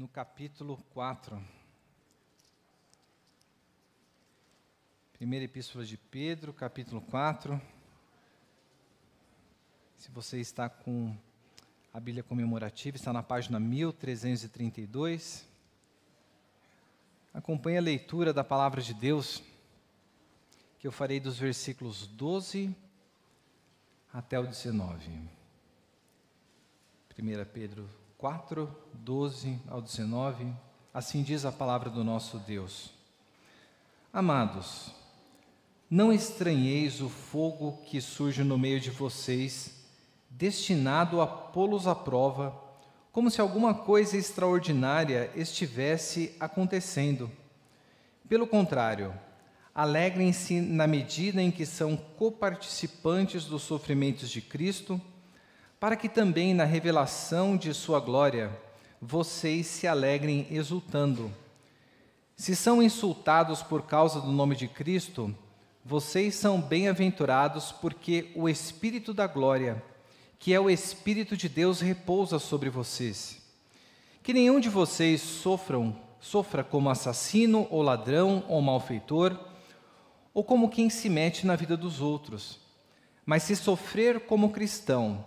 no capítulo 4. Primeira Epístola de Pedro, capítulo 4. Se você está com a Bíblia comemorativa, está na página 1332. Acompanhe a leitura da palavra de Deus, que eu farei dos versículos 12 até o 19. 1 Pedro 4, 12 ao 19, assim diz a palavra do nosso Deus. Amados, não estranheis o fogo que surge no meio de vocês, destinado a pô-los à prova, como se alguma coisa extraordinária estivesse acontecendo. Pelo contrário, alegrem-se na medida em que são coparticipantes dos sofrimentos de Cristo para que também na revelação de Sua glória vocês se alegrem exultando. Se são insultados por causa do nome de Cristo, vocês são bem-aventurados, porque o Espírito da glória, que é o Espírito de Deus, repousa sobre vocês. Que nenhum de vocês sofram, sofra como assassino ou ladrão ou malfeitor, ou como quem se mete na vida dos outros. Mas se sofrer como cristão,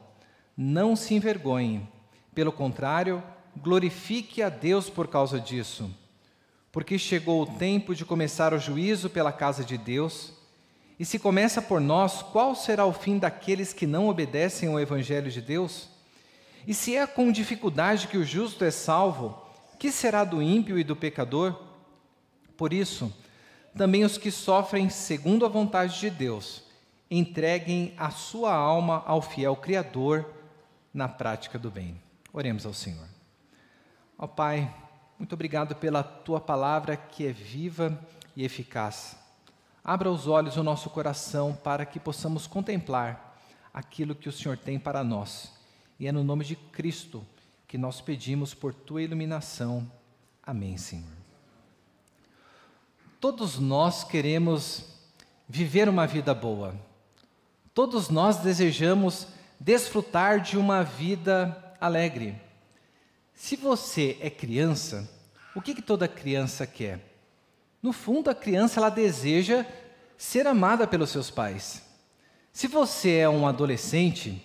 não se envergonhe. Pelo contrário, glorifique a Deus por causa disso. Porque chegou o tempo de começar o juízo pela casa de Deus. E se começa por nós, qual será o fim daqueles que não obedecem ao Evangelho de Deus? E se é com dificuldade que o justo é salvo, que será do ímpio e do pecador? Por isso, também os que sofrem segundo a vontade de Deus, entreguem a sua alma ao fiel Criador na prática do bem. Oremos ao Senhor. Ó Pai, muito obrigado pela tua palavra que é viva e eficaz. Abra os olhos do nosso coração para que possamos contemplar aquilo que o Senhor tem para nós. E é no nome de Cristo que nós pedimos por tua iluminação. Amém, Senhor. Todos nós queremos viver uma vida boa. Todos nós desejamos desfrutar de uma vida alegre. Se você é criança, o que, que toda criança quer? No fundo, a criança ela deseja ser amada pelos seus pais. Se você é um adolescente,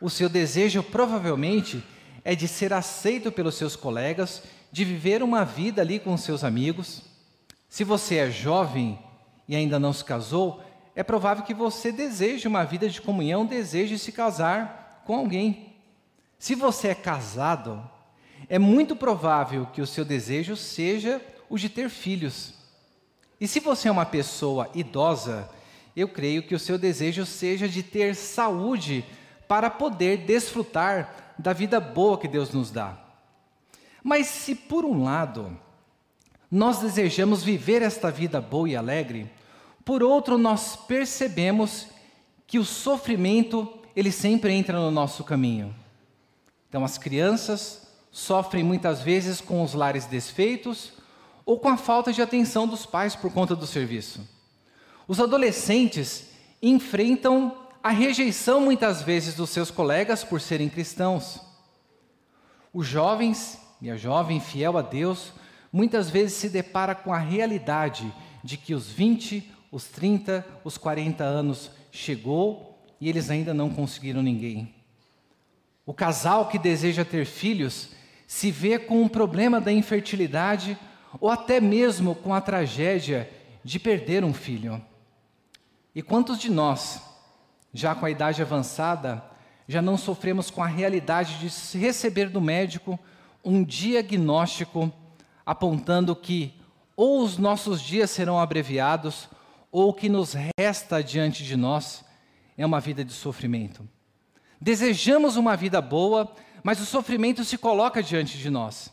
o seu desejo provavelmente é de ser aceito pelos seus colegas, de viver uma vida ali com seus amigos. Se você é jovem e ainda não se casou, é provável que você deseje uma vida de comunhão, deseje se casar com alguém. Se você é casado, é muito provável que o seu desejo seja o de ter filhos. E se você é uma pessoa idosa, eu creio que o seu desejo seja de ter saúde para poder desfrutar da vida boa que Deus nos dá. Mas se por um lado nós desejamos viver esta vida boa e alegre, por outro, nós percebemos que o sofrimento, ele sempre entra no nosso caminho. Então, as crianças sofrem muitas vezes com os lares desfeitos ou com a falta de atenção dos pais por conta do serviço. Os adolescentes enfrentam a rejeição muitas vezes dos seus colegas por serem cristãos. Os jovens e a jovem fiel a Deus muitas vezes se depara com a realidade de que os 20 os 30, os 40 anos chegou e eles ainda não conseguiram ninguém. O casal que deseja ter filhos se vê com um problema da infertilidade ou até mesmo com a tragédia de perder um filho. E quantos de nós, já com a idade avançada, já não sofremos com a realidade de receber do médico um diagnóstico apontando que ou os nossos dias serão abreviados ou o que nos resta diante de nós é uma vida de sofrimento. Desejamos uma vida boa, mas o sofrimento se coloca diante de nós.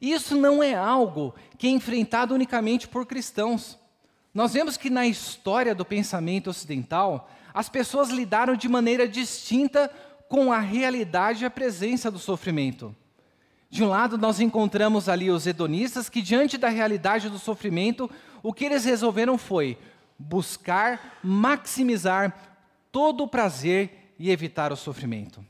Isso não é algo que é enfrentado unicamente por cristãos. Nós vemos que na história do pensamento ocidental, as pessoas lidaram de maneira distinta com a realidade e a presença do sofrimento. De um lado, nós encontramos ali os hedonistas que, diante da realidade do sofrimento, o que eles resolveram foi buscar maximizar todo o prazer e evitar o sofrimento.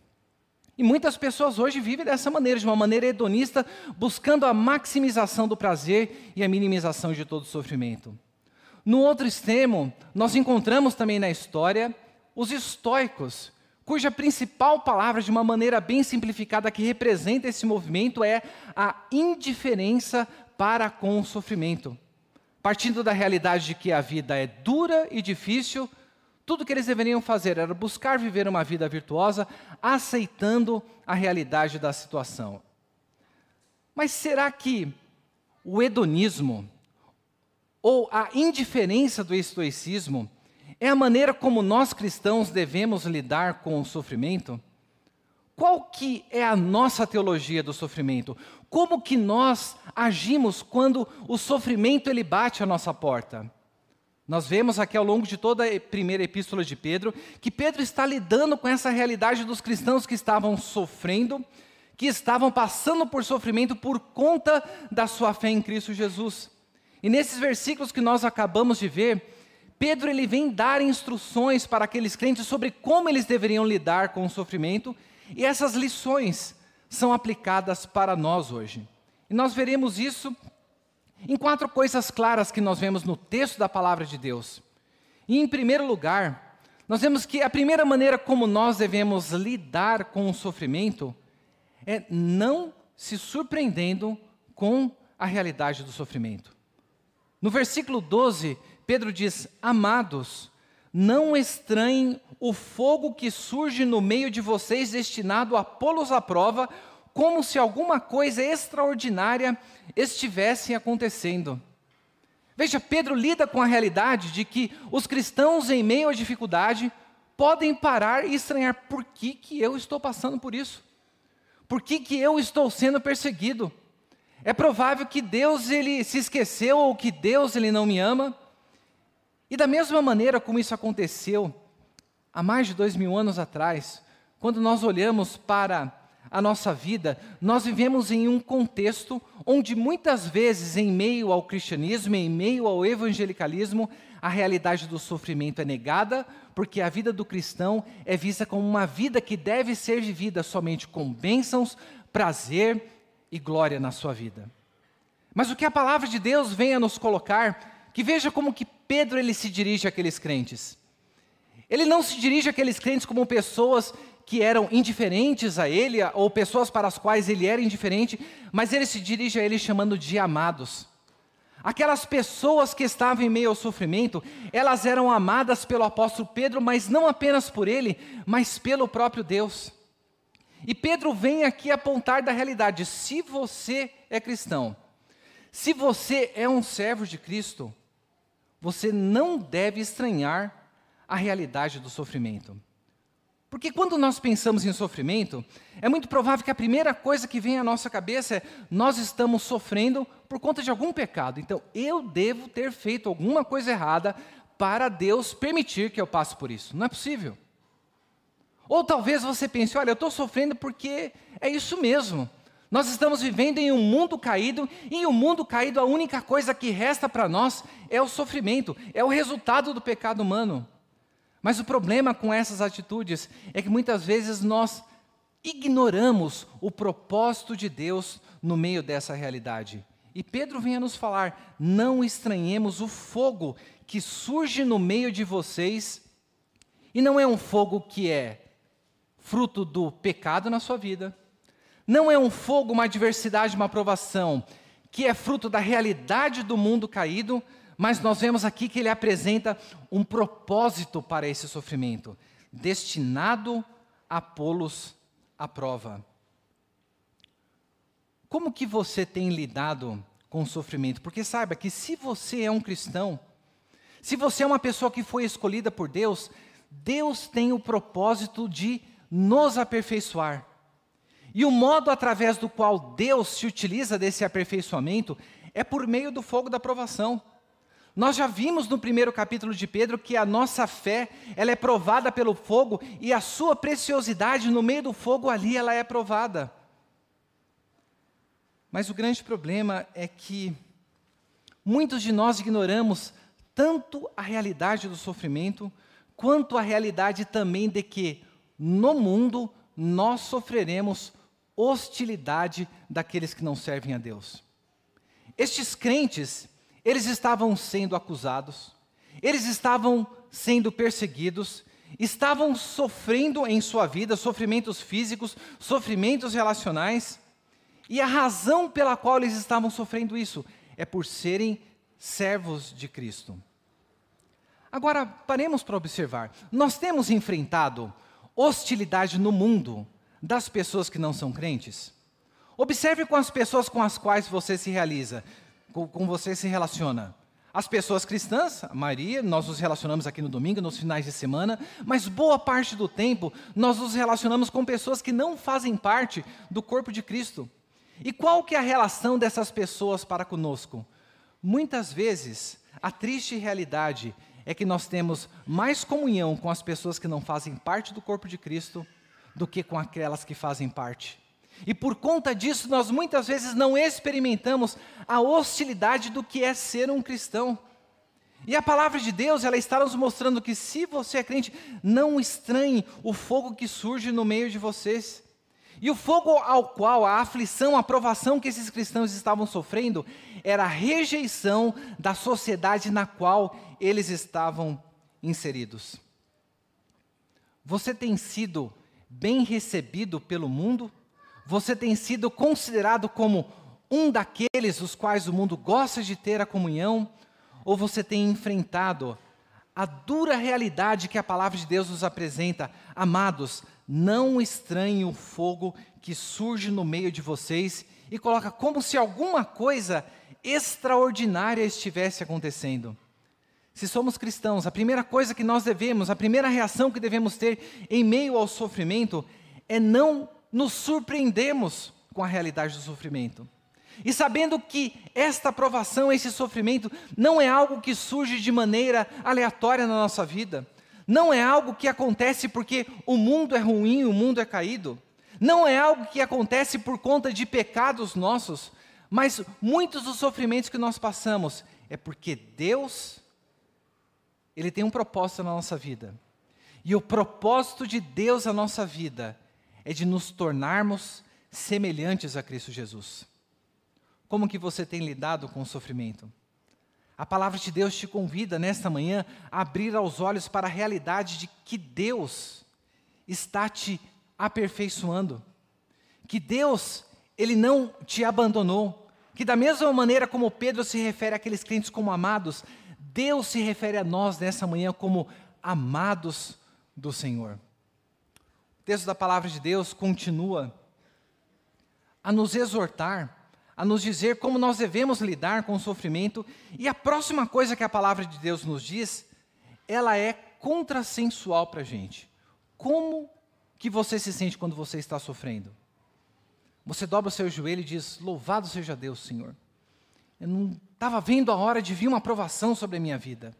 E muitas pessoas hoje vivem dessa maneira, de uma maneira hedonista, buscando a maximização do prazer e a minimização de todo o sofrimento. No outro extremo, nós encontramos também na história os estoicos, cuja principal palavra, de uma maneira bem simplificada, que representa esse movimento é a indiferença para com o sofrimento. Partindo da realidade de que a vida é dura e difícil, tudo que eles deveriam fazer era buscar viver uma vida virtuosa, aceitando a realidade da situação. Mas será que o hedonismo ou a indiferença do estoicismo é a maneira como nós cristãos devemos lidar com o sofrimento? Qual que é a nossa teologia do sofrimento? Como que nós agimos quando o sofrimento ele bate à nossa porta? Nós vemos aqui ao longo de toda a primeira epístola de Pedro que Pedro está lidando com essa realidade dos cristãos que estavam sofrendo, que estavam passando por sofrimento por conta da sua fé em Cristo Jesus. E nesses versículos que nós acabamos de ver, Pedro ele vem dar instruções para aqueles crentes sobre como eles deveriam lidar com o sofrimento, e essas lições são aplicadas para nós hoje. E nós veremos isso em quatro coisas claras que nós vemos no texto da palavra de Deus. E em primeiro lugar, nós vemos que a primeira maneira como nós devemos lidar com o sofrimento é não se surpreendendo com a realidade do sofrimento. No versículo 12, Pedro diz: Amados, não estranhem o fogo que surge no meio de vocês destinado a pô-los à prova, como se alguma coisa extraordinária estivesse acontecendo. Veja, Pedro lida com a realidade de que os cristãos, em meio à dificuldade, podem parar e estranhar por que, que eu estou passando por isso. Por que, que eu estou sendo perseguido? É provável que Deus ele se esqueceu ou que Deus ele não me ama. E da mesma maneira como isso aconteceu há mais de dois mil anos atrás, quando nós olhamos para a nossa vida, nós vivemos em um contexto onde muitas vezes, em meio ao cristianismo, em meio ao evangelicalismo, a realidade do sofrimento é negada, porque a vida do cristão é vista como uma vida que deve ser vivida somente com bênçãos, prazer e glória na sua vida. Mas o que a palavra de Deus vem a nos colocar, que veja como que Pedro ele se dirige àqueles crentes. Ele não se dirige àqueles crentes como pessoas que eram indiferentes a ele, ou pessoas para as quais ele era indiferente, mas ele se dirige a eles chamando de amados. Aquelas pessoas que estavam em meio ao sofrimento, elas eram amadas pelo apóstolo Pedro, mas não apenas por ele, mas pelo próprio Deus. E Pedro vem aqui apontar da realidade: se você é cristão, se você é um servo de Cristo, você não deve estranhar a realidade do sofrimento. Porque quando nós pensamos em sofrimento, é muito provável que a primeira coisa que vem à nossa cabeça é: nós estamos sofrendo por conta de algum pecado. Então, eu devo ter feito alguma coisa errada para Deus permitir que eu passe por isso. Não é possível. Ou talvez você pense: olha, eu estou sofrendo porque é isso mesmo. Nós estamos vivendo em um mundo caído, e em um mundo caído a única coisa que resta para nós é o sofrimento, é o resultado do pecado humano. Mas o problema com essas atitudes é que muitas vezes nós ignoramos o propósito de Deus no meio dessa realidade. E Pedro vem a nos falar: não estranhemos o fogo que surge no meio de vocês, e não é um fogo que é fruto do pecado na sua vida, não é um fogo, uma adversidade, uma aprovação, que é fruto da realidade do mundo caído, mas nós vemos aqui que ele apresenta um propósito para esse sofrimento, destinado a pô-los à prova. Como que você tem lidado com o sofrimento? Porque saiba que se você é um cristão, se você é uma pessoa que foi escolhida por Deus, Deus tem o propósito de nos aperfeiçoar. E o modo através do qual Deus se utiliza desse aperfeiçoamento é por meio do fogo da provação. Nós já vimos no primeiro capítulo de Pedro que a nossa fé, ela é provada pelo fogo e a sua preciosidade no meio do fogo ali ela é provada. Mas o grande problema é que muitos de nós ignoramos tanto a realidade do sofrimento, quanto a realidade também de que no mundo nós sofreremos hostilidade daqueles que não servem a Deus. Estes crentes, eles estavam sendo acusados, eles estavam sendo perseguidos, estavam sofrendo em sua vida sofrimentos físicos, sofrimentos relacionais, e a razão pela qual eles estavam sofrendo isso é por serem servos de Cristo. Agora, paremos para observar. Nós temos enfrentado hostilidade no mundo das pessoas que não são crentes? Observe com as pessoas com as quais você se realiza, com, com você se relaciona. As pessoas cristãs, a maioria, nós nos relacionamos aqui no domingo, nos finais de semana, mas boa parte do tempo nós nos relacionamos com pessoas que não fazem parte do corpo de Cristo. E qual que é a relação dessas pessoas para conosco? Muitas vezes, a triste realidade é que nós temos mais comunhão com as pessoas que não fazem parte do corpo de Cristo do que com aquelas que fazem parte. E por conta disso, nós muitas vezes não experimentamos a hostilidade do que é ser um cristão. E a palavra de Deus, ela está nos mostrando que se você é crente, não estranhe o fogo que surge no meio de vocês. E o fogo ao qual a aflição, a provação que esses cristãos estavam sofrendo, era a rejeição da sociedade na qual eles estavam inseridos. Você tem sido bem recebido pelo mundo? você tem sido considerado como um daqueles os quais o mundo gosta de ter a comunhão, ou você tem enfrentado a dura realidade que a palavra de Deus nos apresenta? Amados, não estranhe o fogo que surge no meio de vocês e coloca como se alguma coisa extraordinária estivesse acontecendo. Se somos cristãos, a primeira coisa que nós devemos, a primeira reação que devemos ter em meio ao sofrimento é não nos surpreendemos com a realidade do sofrimento. E sabendo que esta provação, esse sofrimento, não é algo que surge de maneira aleatória na nossa vida, não é algo que acontece porque o mundo é ruim, o mundo é caído, não é algo que acontece por conta de pecados nossos, mas muitos dos sofrimentos que nós passamos é porque Deus, Ele tem um propósito na nossa vida. E o propósito de Deus na nossa vida é de nos tornarmos semelhantes a Cristo Jesus. Como que você tem lidado com o sofrimento? A palavra de Deus te convida nesta manhã a abrir os olhos para a realidade de que Deus está te aperfeiçoando. Que Deus, ele não te abandonou. Que da mesma maneira como Pedro se refere àqueles crentes como amados, Deus se refere a nós nessa manhã como amados do Senhor texto da palavra de Deus continua a nos exortar, a nos dizer como nós devemos lidar com o sofrimento, e a próxima coisa que a palavra de Deus nos diz, ela é contrassensual para a gente. Como que você se sente quando você está sofrendo? Você dobra o seu joelho e diz: Louvado seja Deus, Senhor. Eu não estava vendo a hora de vir uma aprovação sobre a minha vida.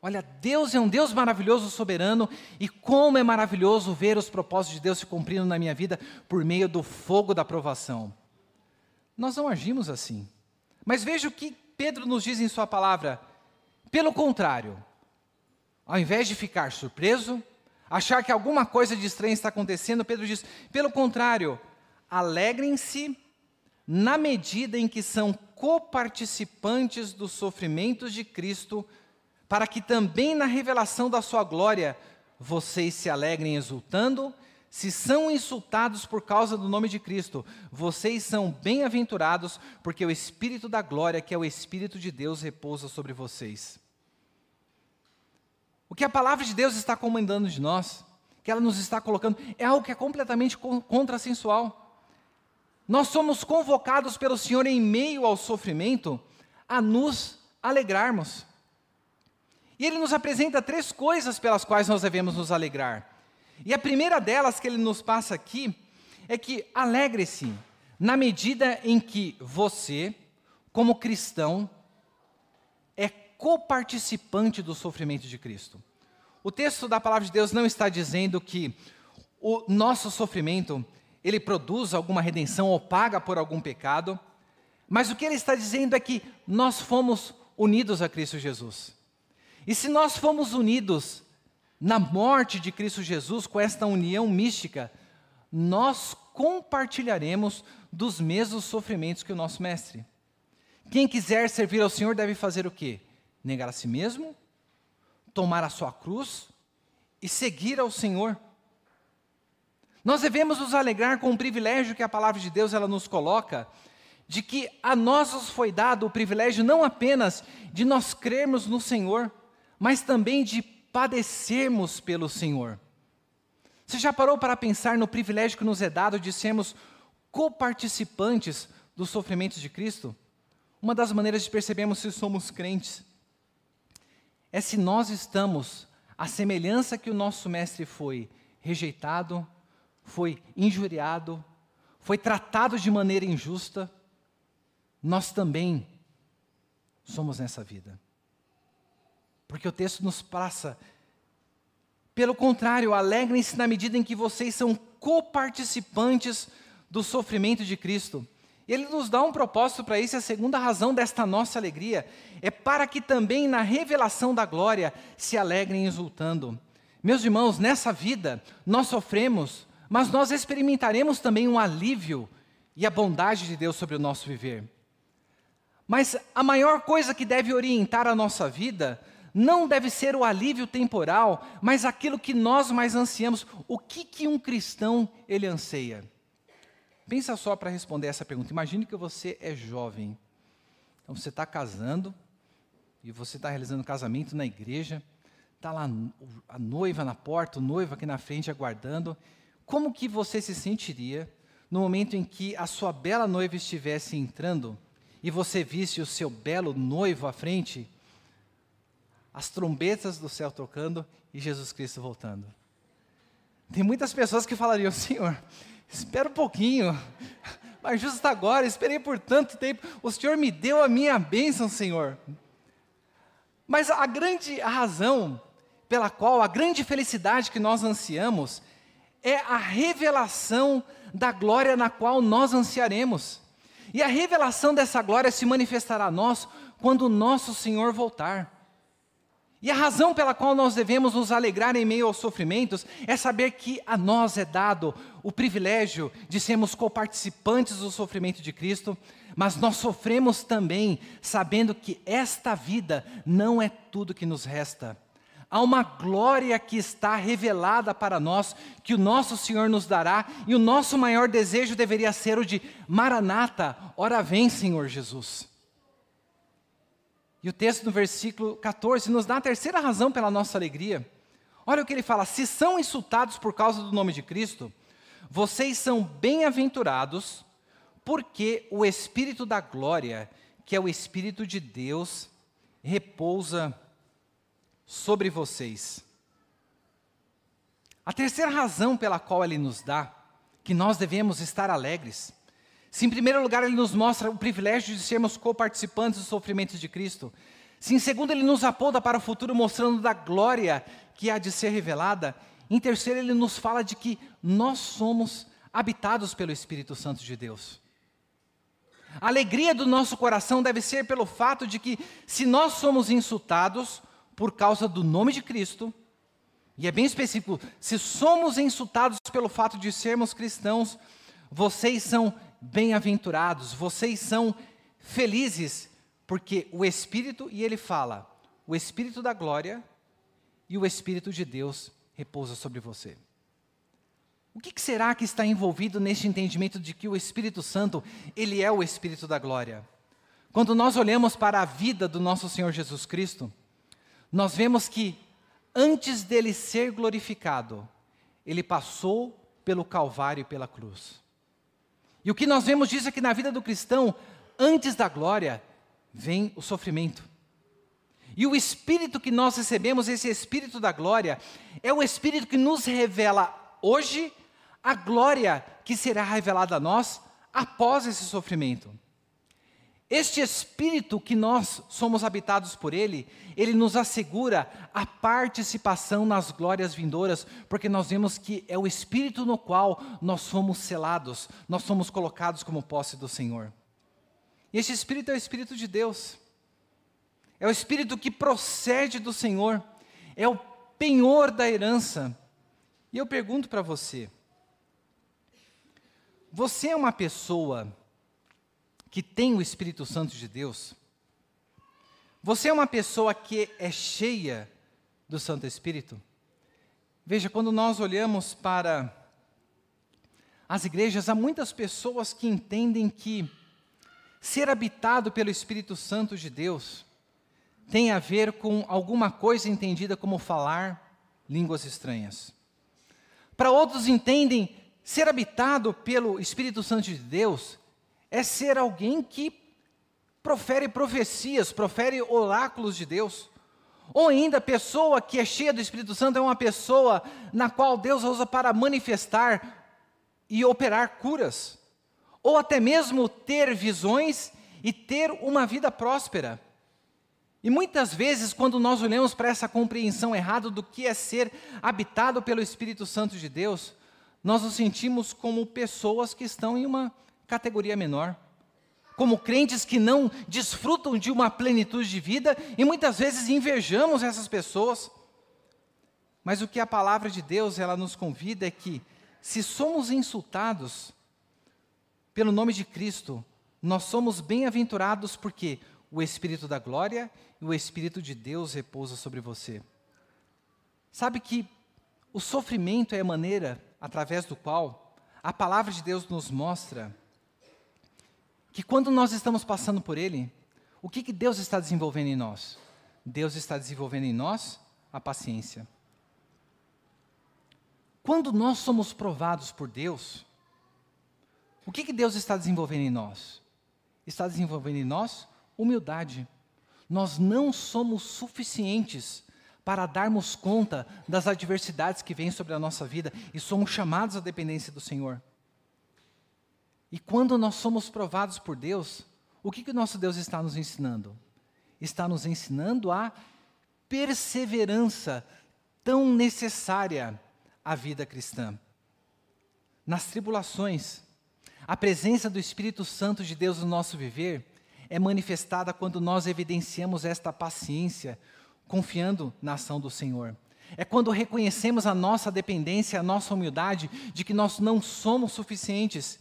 Olha, Deus é um Deus maravilhoso, soberano, e como é maravilhoso ver os propósitos de Deus se cumprindo na minha vida por meio do fogo da provação. Nós não agimos assim. Mas veja o que Pedro nos diz em sua palavra. Pelo contrário, ao invés de ficar surpreso, achar que alguma coisa de estranho está acontecendo, Pedro diz: pelo contrário, alegrem-se na medida em que são coparticipantes dos sofrimentos de Cristo para que também na revelação da sua glória vocês se alegrem exultando. Se são insultados por causa do nome de Cristo, vocês são bem-aventurados, porque o Espírito da glória, que é o Espírito de Deus, repousa sobre vocês. O que a palavra de Deus está comandando de nós, que ela nos está colocando, é algo que é completamente contrassensual. Nós somos convocados pelo Senhor em meio ao sofrimento a nos alegrarmos. E ele nos apresenta três coisas pelas quais nós devemos nos alegrar. E a primeira delas que ele nos passa aqui é que alegre-se na medida em que você, como cristão, é coparticipante do sofrimento de Cristo. O texto da palavra de Deus não está dizendo que o nosso sofrimento ele produz alguma redenção ou paga por algum pecado, mas o que ele está dizendo é que nós fomos unidos a Cristo Jesus. E se nós fomos unidos na morte de Cristo Jesus, com esta união mística, nós compartilharemos dos mesmos sofrimentos que o nosso mestre. Quem quiser servir ao Senhor deve fazer o quê? Negar a si mesmo, tomar a sua cruz e seguir ao Senhor. Nós devemos nos alegrar com o privilégio que a palavra de Deus ela nos coloca, de que a nós nos foi dado o privilégio não apenas de nós crermos no Senhor, mas também de padecermos pelo Senhor. Você já parou para pensar no privilégio que nos é dado de sermos coparticipantes dos sofrimentos de Cristo? Uma das maneiras de percebermos se somos crentes é se nós estamos à semelhança que o nosso mestre foi rejeitado, foi injuriado, foi tratado de maneira injusta, nós também somos nessa vida. Porque o texto nos passa, pelo contrário, alegrem-se na medida em que vocês são coparticipantes do sofrimento de Cristo. Ele nos dá um propósito para isso, a segunda razão desta nossa alegria é para que também na revelação da glória se alegrem exultando. Meus irmãos, nessa vida nós sofremos, mas nós experimentaremos também um alívio e a bondade de Deus sobre o nosso viver. Mas a maior coisa que deve orientar a nossa vida não deve ser o alívio temporal, mas aquilo que nós mais ansiamos. O que, que um cristão ele anseia? Pensa só para responder essa pergunta. Imagine que você é jovem. Então você está casando e você está realizando casamento na igreja. Está lá a noiva na porta, o noivo aqui na frente aguardando. Como que você se sentiria no momento em que a sua bela noiva estivesse entrando e você visse o seu belo noivo à frente, as trombetas do céu tocando e Jesus Cristo voltando? Tem muitas pessoas que falariam, Senhor, Espera um pouquinho. Mas justo agora, esperei por tanto tempo. O Senhor me deu a minha bênção, Senhor. Mas a grande razão pela qual, a grande felicidade que nós ansiamos, é a revelação da glória na qual nós ansiaremos. E a revelação dessa glória se manifestará a nós quando o nosso Senhor voltar. E a razão pela qual nós devemos nos alegrar em meio aos sofrimentos é saber que a nós é dado o privilégio de sermos coparticipantes do sofrimento de Cristo, mas nós sofremos também sabendo que esta vida não é tudo que nos resta. Há uma glória que está revelada para nós, que o nosso Senhor nos dará, e o nosso maior desejo deveria ser o de Maranata, ora vem, Senhor Jesus. E o texto no versículo 14 nos dá a terceira razão pela nossa alegria. Olha o que ele fala: se são insultados por causa do nome de Cristo, vocês são bem-aventurados, porque o Espírito da glória, que é o Espírito de Deus, repousa sobre vocês. A terceira razão pela qual ele nos dá que nós devemos estar alegres se, em primeiro lugar, ele nos mostra o privilégio de sermos coparticipantes dos sofrimentos de Cristo. Se, em segundo, ele nos aponta para o futuro, mostrando da glória que há de ser revelada. Em terceiro, ele nos fala de que nós somos habitados pelo Espírito Santo de Deus. A alegria do nosso coração deve ser pelo fato de que, se nós somos insultados por causa do nome de Cristo, e é bem específico, se somos insultados pelo fato de sermos cristãos, vocês são bem-aventurados, vocês são felizes, porque o Espírito, e ele fala, o Espírito da glória e o Espírito de Deus repousa sobre você. O que será que está envolvido neste entendimento de que o Espírito Santo, ele é o Espírito da glória? Quando nós olhamos para a vida do nosso Senhor Jesus Cristo, nós vemos que antes dele ser glorificado, ele passou pelo Calvário e pela cruz. E o que nós vemos disso é que na vida do cristão, antes da glória, vem o sofrimento. E o espírito que nós recebemos, esse espírito da glória, é o espírito que nos revela hoje a glória que será revelada a nós após esse sofrimento. Este Espírito que nós somos habitados por Ele, Ele nos assegura a participação nas glórias vindouras, porque nós vemos que é o Espírito no qual nós somos selados, nós somos colocados como posse do Senhor. E este Espírito é o Espírito de Deus, é o Espírito que procede do Senhor, é o penhor da herança. E eu pergunto para você: Você é uma pessoa que tem o Espírito Santo de Deus? Você é uma pessoa que é cheia do Santo Espírito? Veja, quando nós olhamos para as igrejas, há muitas pessoas que entendem que ser habitado pelo Espírito Santo de Deus tem a ver com alguma coisa entendida como falar línguas estranhas. Para outros entendem ser habitado pelo Espírito Santo de Deus é ser alguém que profere profecias, profere oráculos de Deus. Ou ainda, a pessoa que é cheia do Espírito Santo é uma pessoa na qual Deus usa para manifestar e operar curas. Ou até mesmo ter visões e ter uma vida próspera. E muitas vezes, quando nós olhamos para essa compreensão errada do que é ser habitado pelo Espírito Santo de Deus, nós nos sentimos como pessoas que estão em uma categoria menor, como crentes que não desfrutam de uma plenitude de vida e muitas vezes invejamos essas pessoas. Mas o que a palavra de Deus ela nos convida é que se somos insultados pelo nome de Cristo, nós somos bem-aventurados porque o Espírito da glória e o Espírito de Deus repousa sobre você. Sabe que o sofrimento é a maneira através do qual a palavra de Deus nos mostra que quando nós estamos passando por ele, o que, que Deus está desenvolvendo em nós? Deus está desenvolvendo em nós a paciência. Quando nós somos provados por Deus, o que, que Deus está desenvolvendo em nós? Está desenvolvendo em nós humildade. Nós não somos suficientes para darmos conta das adversidades que vêm sobre a nossa vida e somos chamados à dependência do Senhor. E quando nós somos provados por Deus, o que, que o nosso Deus está nos ensinando? Está nos ensinando a perseverança tão necessária à vida cristã. Nas tribulações, a presença do Espírito Santo de Deus no nosso viver é manifestada quando nós evidenciamos esta paciência, confiando na ação do Senhor. É quando reconhecemos a nossa dependência, a nossa humildade, de que nós não somos suficientes.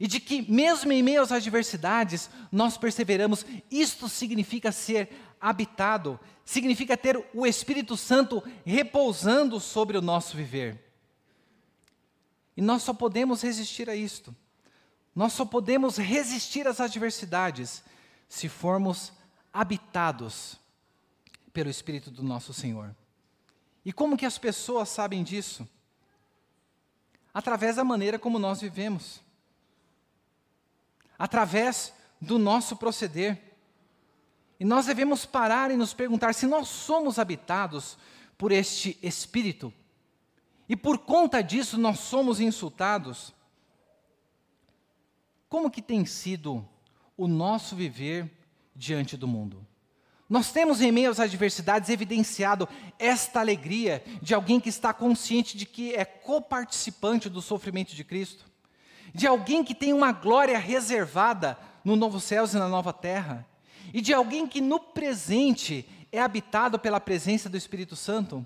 E de que, mesmo em meio às adversidades, nós perseveramos. Isto significa ser habitado, significa ter o Espírito Santo repousando sobre o nosso viver. E nós só podemos resistir a isto. Nós só podemos resistir às adversidades se formos habitados pelo Espírito do nosso Senhor. E como que as pessoas sabem disso? Através da maneira como nós vivemos. Através do nosso proceder. E nós devemos parar e nos perguntar se nós somos habitados por este Espírito. E por conta disso nós somos insultados. Como que tem sido o nosso viver diante do mundo? Nós temos em meio às adversidades evidenciado esta alegria de alguém que está consciente de que é coparticipante do sofrimento de Cristo, de alguém que tem uma glória reservada no novo céus e na nova terra, e de alguém que no presente é habitado pela presença do Espírito Santo,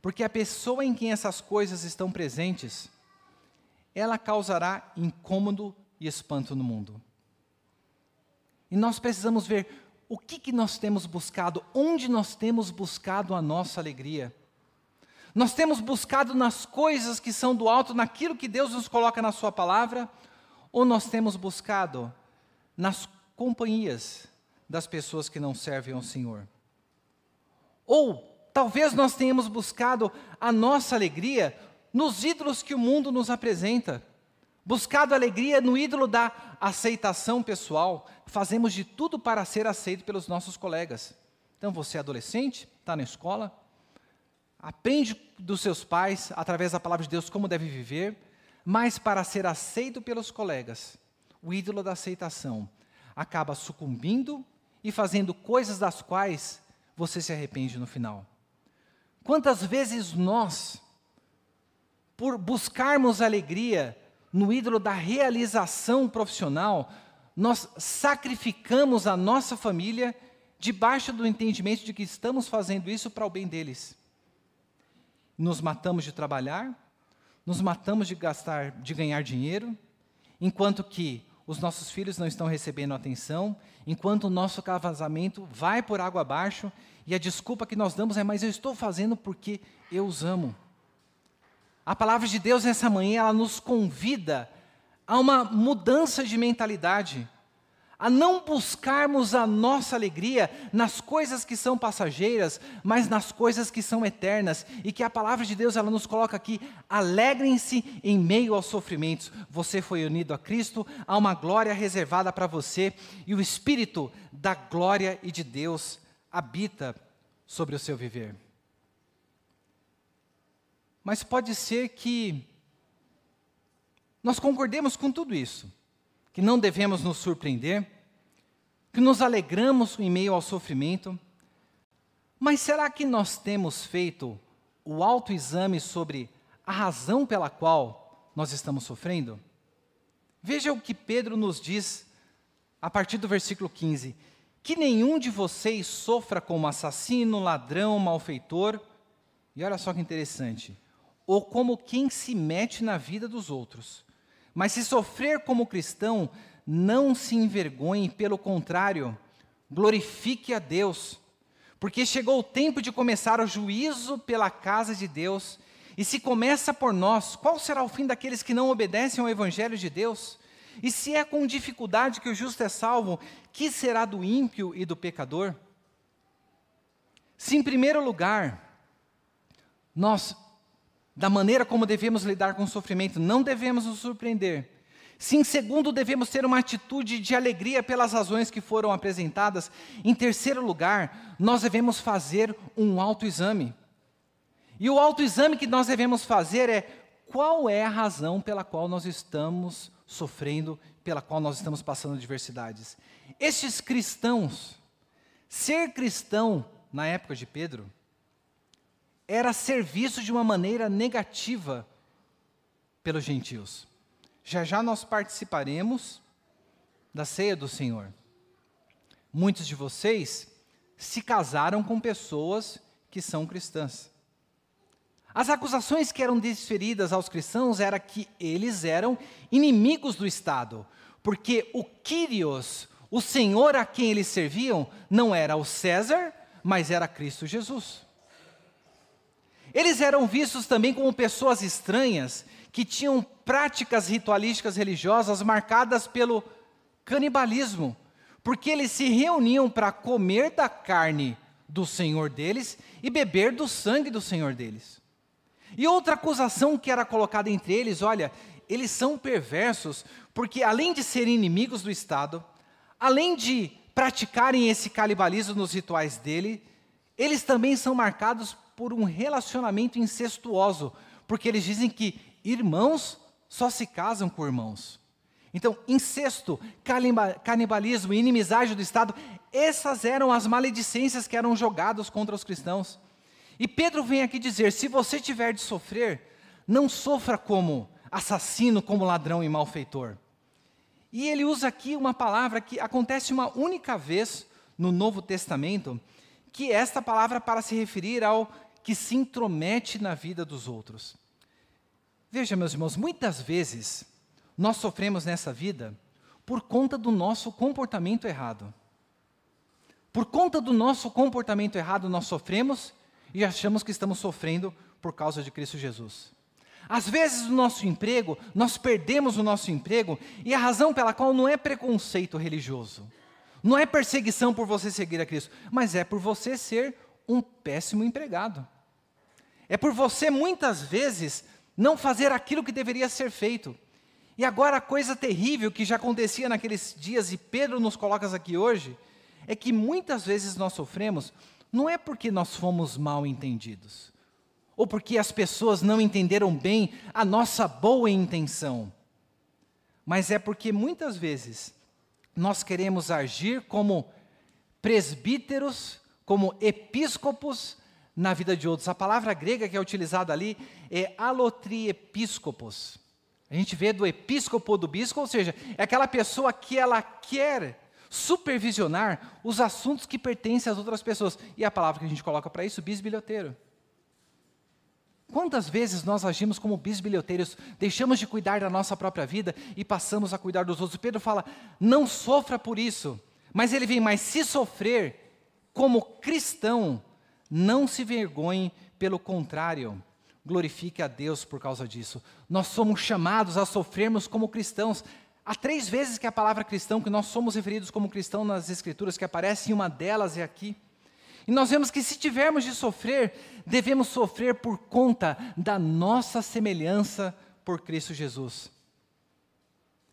porque a pessoa em quem essas coisas estão presentes, ela causará incômodo e espanto no mundo. E nós precisamos ver o que, que nós temos buscado, onde nós temos buscado a nossa alegria. Nós temos buscado nas coisas que são do alto, naquilo que Deus nos coloca na Sua palavra, ou nós temos buscado nas companhias das pessoas que não servem ao Senhor? Ou talvez nós tenhamos buscado a nossa alegria nos ídolos que o mundo nos apresenta buscado alegria no ídolo da aceitação pessoal, fazemos de tudo para ser aceito pelos nossos colegas. Então, você é adolescente, está na escola, aprende dos seus pais, através da palavra de Deus, como deve viver, mas para ser aceito pelos colegas, o ídolo da aceitação acaba sucumbindo e fazendo coisas das quais você se arrepende no final. Quantas vezes nós, por buscarmos alegria, no ídolo da realização profissional, nós sacrificamos a nossa família debaixo do entendimento de que estamos fazendo isso para o bem deles. Nos matamos de trabalhar, nos matamos de gastar, de ganhar dinheiro, enquanto que os nossos filhos não estão recebendo atenção, enquanto o nosso casamento vai por água abaixo e a desculpa que nós damos é: mas eu estou fazendo porque eu os amo. A palavra de Deus nessa manhã, ela nos convida a uma mudança de mentalidade, a não buscarmos a nossa alegria nas coisas que são passageiras, mas nas coisas que são eternas, e que a palavra de Deus ela nos coloca aqui: alegrem-se em meio aos sofrimentos. Você foi unido a Cristo, há uma glória reservada para você, e o Espírito da glória e de Deus habita sobre o seu viver. Mas pode ser que nós concordemos com tudo isso, que não devemos nos surpreender, que nos alegramos em meio ao sofrimento, mas será que nós temos feito o autoexame sobre a razão pela qual nós estamos sofrendo? Veja o que Pedro nos diz a partir do versículo 15: que nenhum de vocês sofra como assassino, ladrão, malfeitor, e olha só que interessante, ou como quem se mete na vida dos outros. Mas se sofrer como cristão, não se envergonhe, pelo contrário, glorifique a Deus, porque chegou o tempo de começar o juízo pela casa de Deus. E se começa por nós, qual será o fim daqueles que não obedecem ao Evangelho de Deus? E se é com dificuldade que o justo é salvo, que será do ímpio e do pecador? Se, em primeiro lugar, nós, da maneira como devemos lidar com o sofrimento, não devemos nos surpreender, se, em segundo, devemos ter uma atitude de alegria pelas razões que foram apresentadas, em terceiro lugar, nós devemos fazer um autoexame. E o autoexame que nós devemos fazer é qual é a razão pela qual nós estamos sofrendo, pela qual nós estamos passando adversidades. Estes cristãos, ser cristão na época de Pedro, era ser visto de uma maneira negativa pelos gentios. Já já nós participaremos da ceia do Senhor. Muitos de vocês se casaram com pessoas que são cristãs. As acusações que eram desferidas aos cristãos era que eles eram inimigos do Estado, porque o Quírios, o Senhor a quem eles serviam, não era o César, mas era Cristo Jesus. Eles eram vistos também como pessoas estranhas, que tinham práticas ritualísticas religiosas marcadas pelo canibalismo, porque eles se reuniam para comer da carne do Senhor deles e beber do sangue do Senhor deles. E outra acusação que era colocada entre eles, olha, eles são perversos, porque além de serem inimigos do Estado, além de praticarem esse canibalismo nos rituais dele, eles também são marcados por um relacionamento incestuoso, porque eles dizem que irmãos só se casam com irmãos. Então, incesto, canibalismo, inimizade do Estado, essas eram as maledicências que eram jogadas contra os cristãos. E Pedro vem aqui dizer: se você tiver de sofrer, não sofra como assassino, como ladrão e malfeitor. E ele usa aqui uma palavra que acontece uma única vez no Novo Testamento, que é esta palavra para se referir ao que se intromete na vida dos outros. Veja, meus irmãos, muitas vezes nós sofremos nessa vida por conta do nosso comportamento errado. Por conta do nosso comportamento errado, nós sofremos e achamos que estamos sofrendo por causa de Cristo Jesus. Às vezes, no nosso emprego, nós perdemos o nosso emprego e a razão pela qual não é preconceito religioso, não é perseguição por você seguir a Cristo, mas é por você ser um péssimo empregado. É por você, muitas vezes, não fazer aquilo que deveria ser feito. E agora a coisa terrível que já acontecia naqueles dias, e Pedro nos coloca aqui hoje, é que muitas vezes nós sofremos, não é porque nós fomos mal entendidos, ou porque as pessoas não entenderam bem a nossa boa intenção, mas é porque muitas vezes nós queremos agir como presbíteros, como episcopos na vida de outros. A palavra grega que é utilizada ali é alotriepiscopos. A gente vê do episcopo do bispo, ou seja, é aquela pessoa que ela quer supervisionar os assuntos que pertencem às outras pessoas. E a palavra que a gente coloca para isso, bisbilhoteiro. Quantas vezes nós agimos como bisbilhoteiros, deixamos de cuidar da nossa própria vida e passamos a cuidar dos outros? Pedro fala: não sofra por isso. Mas ele vem, mas se sofrer como cristão, não se vergonhe, pelo contrário, glorifique a Deus por causa disso. Nós somos chamados a sofrermos como cristãos. Há três vezes que a palavra cristão, que nós somos referidos como cristão nas Escrituras, que aparece em uma delas é aqui. E nós vemos que se tivermos de sofrer, devemos sofrer por conta da nossa semelhança por Cristo Jesus.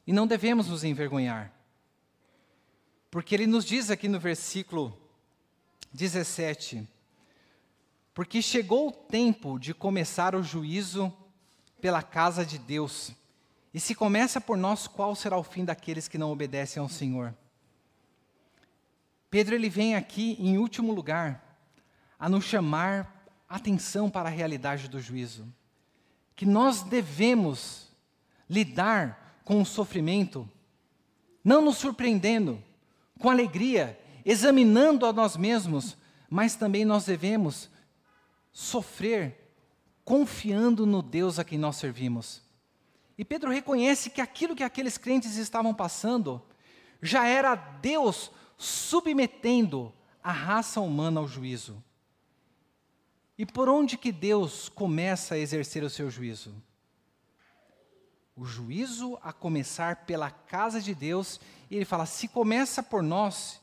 E não devemos nos envergonhar. Porque ele nos diz aqui no versículo 17: Porque chegou o tempo de começar o juízo pela casa de Deus. E se começa por nós, qual será o fim daqueles que não obedecem ao Senhor? Pedro ele vem aqui em último lugar a nos chamar atenção para a realidade do juízo, que nós devemos lidar com o sofrimento, não nos surpreendendo, com alegria, examinando a nós mesmos, mas também nós devemos sofrer confiando no Deus a quem nós servimos. E Pedro reconhece que aquilo que aqueles crentes estavam passando já era Deus submetendo a raça humana ao juízo. E por onde que Deus começa a exercer o seu juízo? O juízo a começar pela casa de Deus, e ele fala: se começa por nós,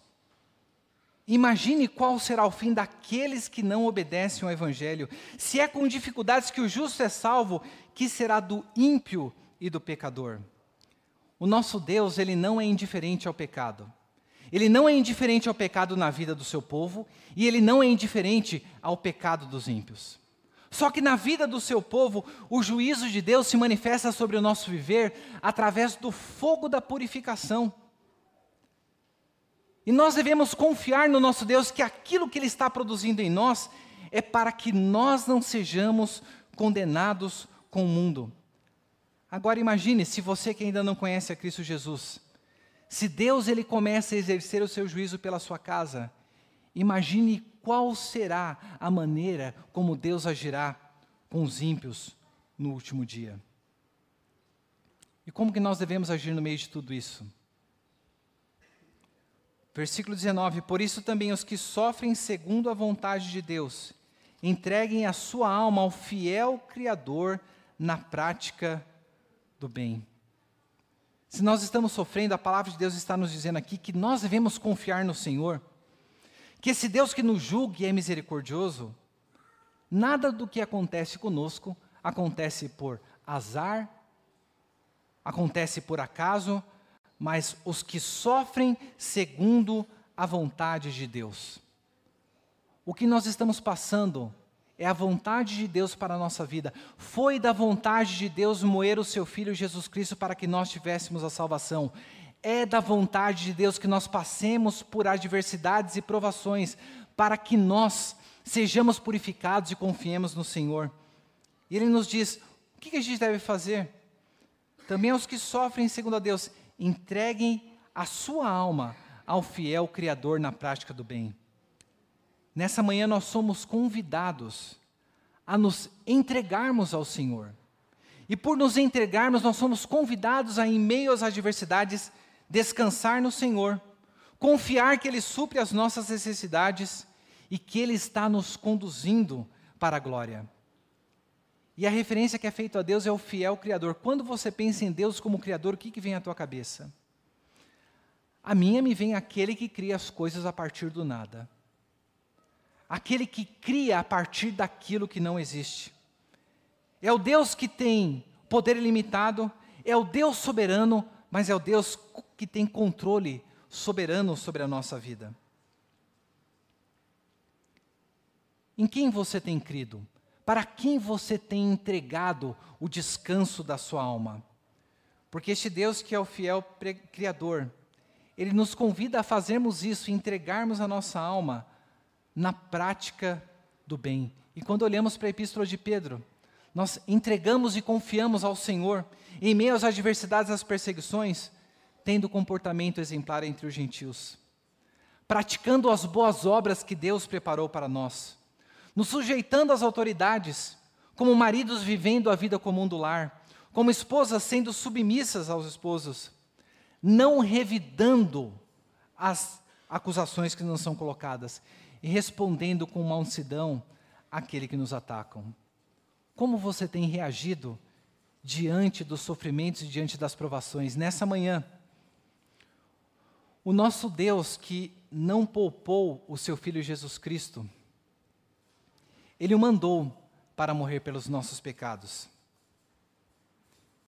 imagine qual será o fim daqueles que não obedecem ao Evangelho. Se é com dificuldades que o justo é salvo, que será do ímpio e do pecador? O nosso Deus, ele não é indiferente ao pecado. Ele não é indiferente ao pecado na vida do seu povo e ele não é indiferente ao pecado dos ímpios. Só que na vida do seu povo, o juízo de Deus se manifesta sobre o nosso viver através do fogo da purificação. E nós devemos confiar no nosso Deus que aquilo que Ele está produzindo em nós é para que nós não sejamos condenados com o mundo. Agora imagine se você que ainda não conhece a Cristo Jesus, se Deus ele começa a exercer o seu juízo pela sua casa, imagine qual será a maneira como Deus agirá com os ímpios no último dia. E como que nós devemos agir no meio de tudo isso? Versículo 19: Por isso também os que sofrem segundo a vontade de Deus, entreguem a sua alma ao fiel Criador na prática do bem. Se nós estamos sofrendo, a palavra de Deus está nos dizendo aqui que nós devemos confiar no Senhor, que esse Deus que nos julgue é misericordioso. Nada do que acontece conosco acontece por azar, acontece por acaso, mas os que sofrem segundo a vontade de Deus. O que nós estamos passando é a vontade de Deus para a nossa vida. Foi da vontade de Deus moer o seu Filho Jesus Cristo para que nós tivéssemos a salvação. É da vontade de Deus que nós passemos por adversidades e provações para que nós sejamos purificados e confiemos no Senhor. E Ele nos diz: o que a gente deve fazer? Também aos que sofrem segundo a Deus, entreguem a sua alma ao fiel Criador na prática do bem. Nessa manhã nós somos convidados a nos entregarmos ao Senhor. E por nos entregarmos, nós somos convidados a, em meio às adversidades, descansar no Senhor, confiar que Ele supre as nossas necessidades e que Ele está nos conduzindo para a glória. E a referência que é feita a Deus é o fiel Criador. Quando você pensa em Deus como Criador, o que, que vem à tua cabeça? A minha me vem aquele que cria as coisas a partir do nada aquele que cria a partir daquilo que não existe. É o Deus que tem poder ilimitado, é o Deus soberano, mas é o Deus que tem controle soberano sobre a nossa vida. Em quem você tem crido? Para quem você tem entregado o descanso da sua alma? Porque este Deus que é o fiel Criador, ele nos convida a fazermos isso, entregarmos a nossa alma na prática do bem. E quando olhamos para a epístola de Pedro, nós entregamos e confiamos ao Senhor em meio às adversidades e às perseguições, tendo comportamento exemplar entre os gentios, praticando as boas obras que Deus preparou para nós, nos sujeitando às autoridades, como maridos vivendo a vida comum do lar, como esposas sendo submissas aos esposos, não revidando as acusações que nos são colocadas e respondendo com mansidão àquele que nos atacam. Como você tem reagido diante dos sofrimentos e diante das provações nessa manhã? O nosso Deus que não poupou o seu filho Jesus Cristo, ele o mandou para morrer pelos nossos pecados.